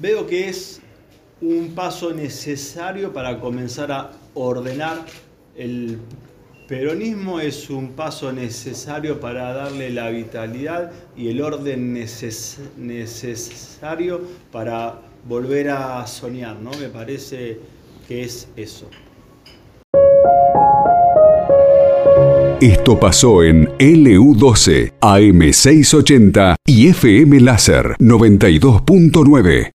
veo que es un paso necesario para comenzar a ordenar el peronismo es un paso necesario para darle la vitalidad y el orden necesario para volver a soñar, ¿no? Me parece que es eso. Esto pasó en LU12, AM680 y FM Láser 92.9.